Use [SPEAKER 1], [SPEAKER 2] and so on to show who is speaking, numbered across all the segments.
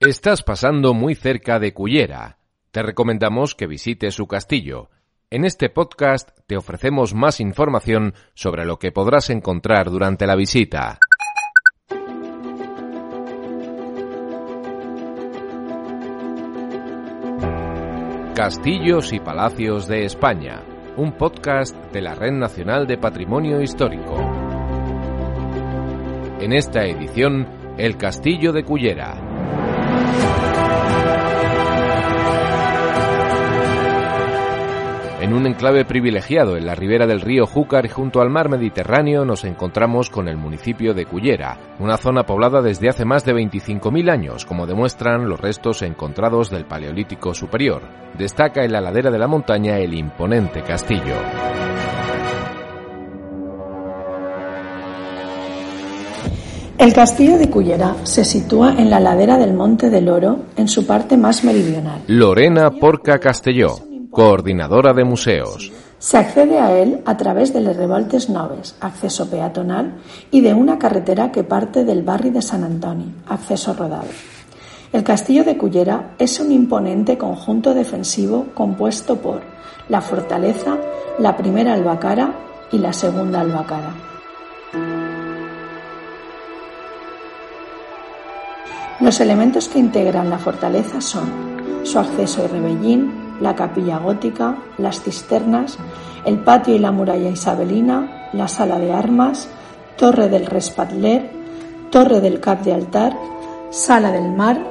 [SPEAKER 1] Estás pasando muy cerca de Cullera. Te recomendamos que visites su castillo. En este podcast te ofrecemos más información sobre lo que podrás encontrar durante la visita. Castillos y Palacios de España, un podcast de la Red Nacional de Patrimonio Histórico. En esta edición, el Castillo de Cullera, enclave privilegiado en la ribera del río Júcar y junto al mar Mediterráneo nos encontramos con el municipio de Cullera, una zona poblada desde hace más de 25.000 años, como demuestran los restos encontrados del Paleolítico Superior. Destaca en la ladera de la montaña el imponente castillo.
[SPEAKER 2] El castillo de Cullera se sitúa en la ladera del Monte del Oro, en su parte más meridional.
[SPEAKER 1] Lorena Porca Castelló, coordinadora de museos.
[SPEAKER 2] Se accede a él a través de Les Revoltes Noves, acceso peatonal, y de una carretera que parte del barrio de San Antoni, acceso rodado. El castillo de Cullera es un imponente conjunto defensivo compuesto por la fortaleza, la primera albacara y la segunda albacara. Los elementos que integran la fortaleza son su acceso y rebellín, la capilla gótica, las cisternas, el patio y la muralla isabelina, la sala de armas, torre del respatler, torre del cap de altar, sala del mar,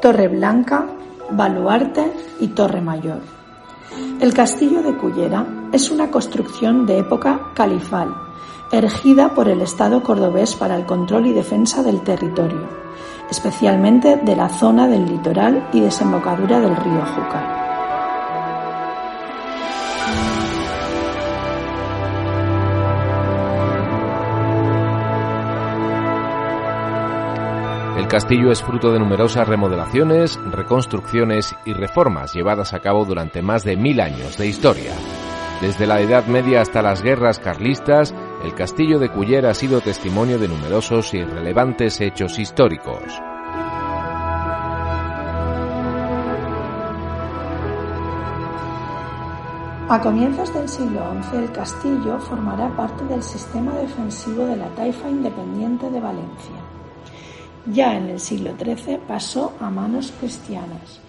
[SPEAKER 2] torre blanca, baluarte y torre mayor. El castillo de Cullera es una construcción de época califal, erigida por el Estado cordobés para el control y defensa del territorio, especialmente de la zona del litoral y desembocadura del río Júcar.
[SPEAKER 1] El castillo es fruto de numerosas remodelaciones, reconstrucciones y reformas llevadas a cabo durante más de mil años de historia. Desde la Edad Media hasta las guerras carlistas, el castillo de Cullera ha sido testimonio de numerosos y relevantes hechos históricos.
[SPEAKER 2] A comienzos del siglo XI, el castillo formará parte del sistema defensivo de la Taifa Independiente de Valencia. Ya en el siglo XIII pasó a manos cristianas.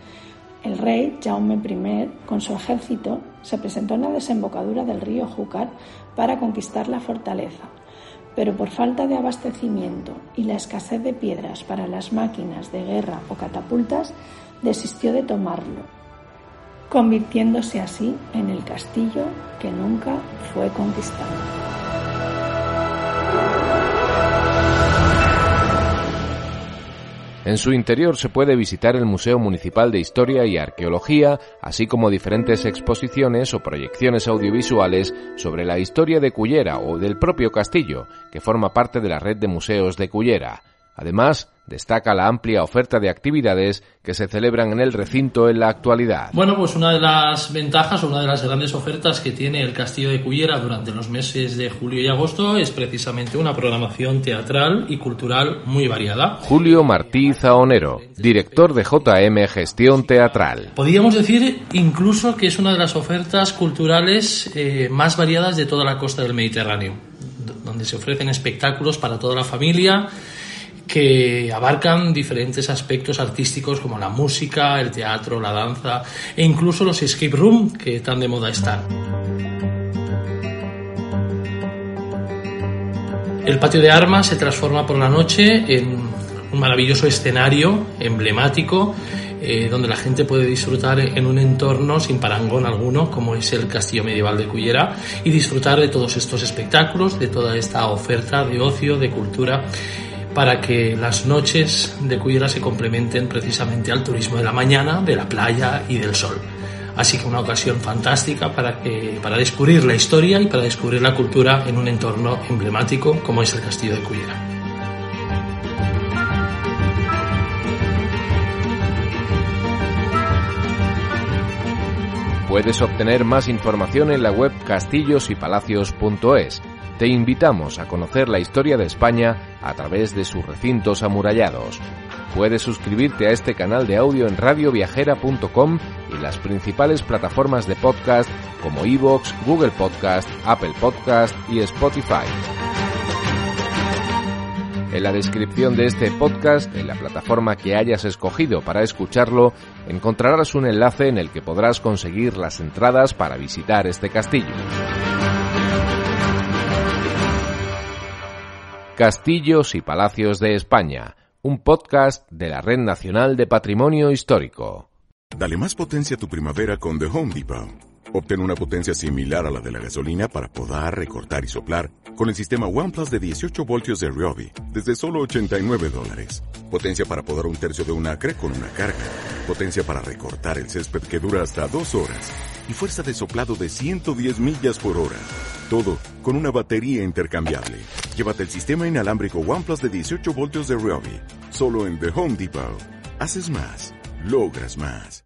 [SPEAKER 2] El rey Jaume I, con su ejército, se presentó en la desembocadura del río Júcar para conquistar la fortaleza, pero por falta de abastecimiento y la escasez de piedras para las máquinas de guerra o catapultas, desistió de tomarlo, convirtiéndose así en el castillo que nunca fue conquistado.
[SPEAKER 1] En su interior se puede visitar el Museo Municipal de Historia y Arqueología, así como diferentes exposiciones o proyecciones audiovisuales sobre la historia de Cullera o del propio castillo, que forma parte de la red de museos de Cullera. Además, destaca la amplia oferta de actividades que se celebran en el recinto en la actualidad.
[SPEAKER 3] Bueno, pues una de las ventajas o una de las grandes ofertas que tiene el Castillo de Cullera durante los meses de julio y agosto es precisamente una programación teatral y cultural muy variada.
[SPEAKER 1] Julio Martí Zaonero, director de JM Gestión Teatral.
[SPEAKER 3] Podríamos decir incluso que es una de las ofertas culturales eh, más variadas de toda la costa del Mediterráneo, donde se ofrecen espectáculos para toda la familia que abarcan diferentes aspectos artísticos como la música, el teatro, la danza e incluso los escape room que tan de moda están. El patio de armas se transforma por la noche en un maravilloso escenario emblemático eh, donde la gente puede disfrutar en un entorno sin parangón alguno como es el castillo medieval de Cullera y disfrutar de todos estos espectáculos, de toda esta oferta de ocio, de cultura para que las noches de Cullera se complementen precisamente al turismo de la mañana, de la playa y del sol. Así que una ocasión fantástica para, para descubrir la historia y para descubrir la cultura en un entorno emblemático como es el Castillo de Cullera.
[SPEAKER 1] Puedes obtener más información en la web castillosypalacios.es te invitamos a conocer la historia de España a través de sus recintos amurallados. Puedes suscribirte a este canal de audio en radioviajera.com y las principales plataformas de podcast como Evox, Google Podcast, Apple Podcast y Spotify. En la descripción de este podcast, en la plataforma que hayas escogido para escucharlo, encontrarás un enlace en el que podrás conseguir las entradas para visitar este castillo. Castillos y Palacios de España, un podcast de la Red Nacional de Patrimonio Histórico.
[SPEAKER 4] Dale más potencia a tu primavera con The Home Depot. Obtén una potencia similar a la de la gasolina para poder recortar y soplar con el sistema OnePlus de 18 voltios de Ryobi desde solo 89 dólares. Potencia para podar un tercio de un acre con una carga. Potencia para recortar el césped que dura hasta dos horas. Y fuerza de soplado de 110 millas por hora. Todo con una batería intercambiable. Llévate el sistema inalámbrico OnePlus de 18 voltios de Ryobi. Solo en The Home Depot. Haces más. Logras más.